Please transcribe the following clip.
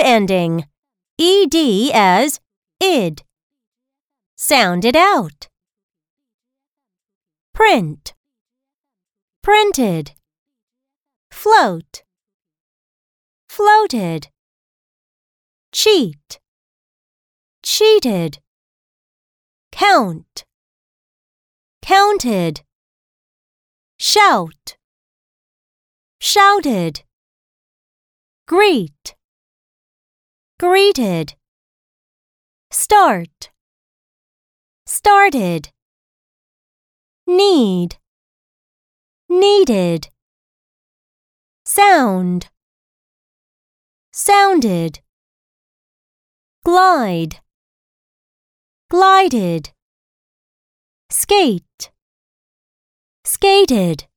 ending. ed as id. Sound it out. Print. Printed. Float. Floated. Cheat. Cheated. Count. Counted. Shout. Shouted. Greet. Greeted. Start. Started. Need. Needed. Sound. Sounded. Glide. Glided. Skate. Skated.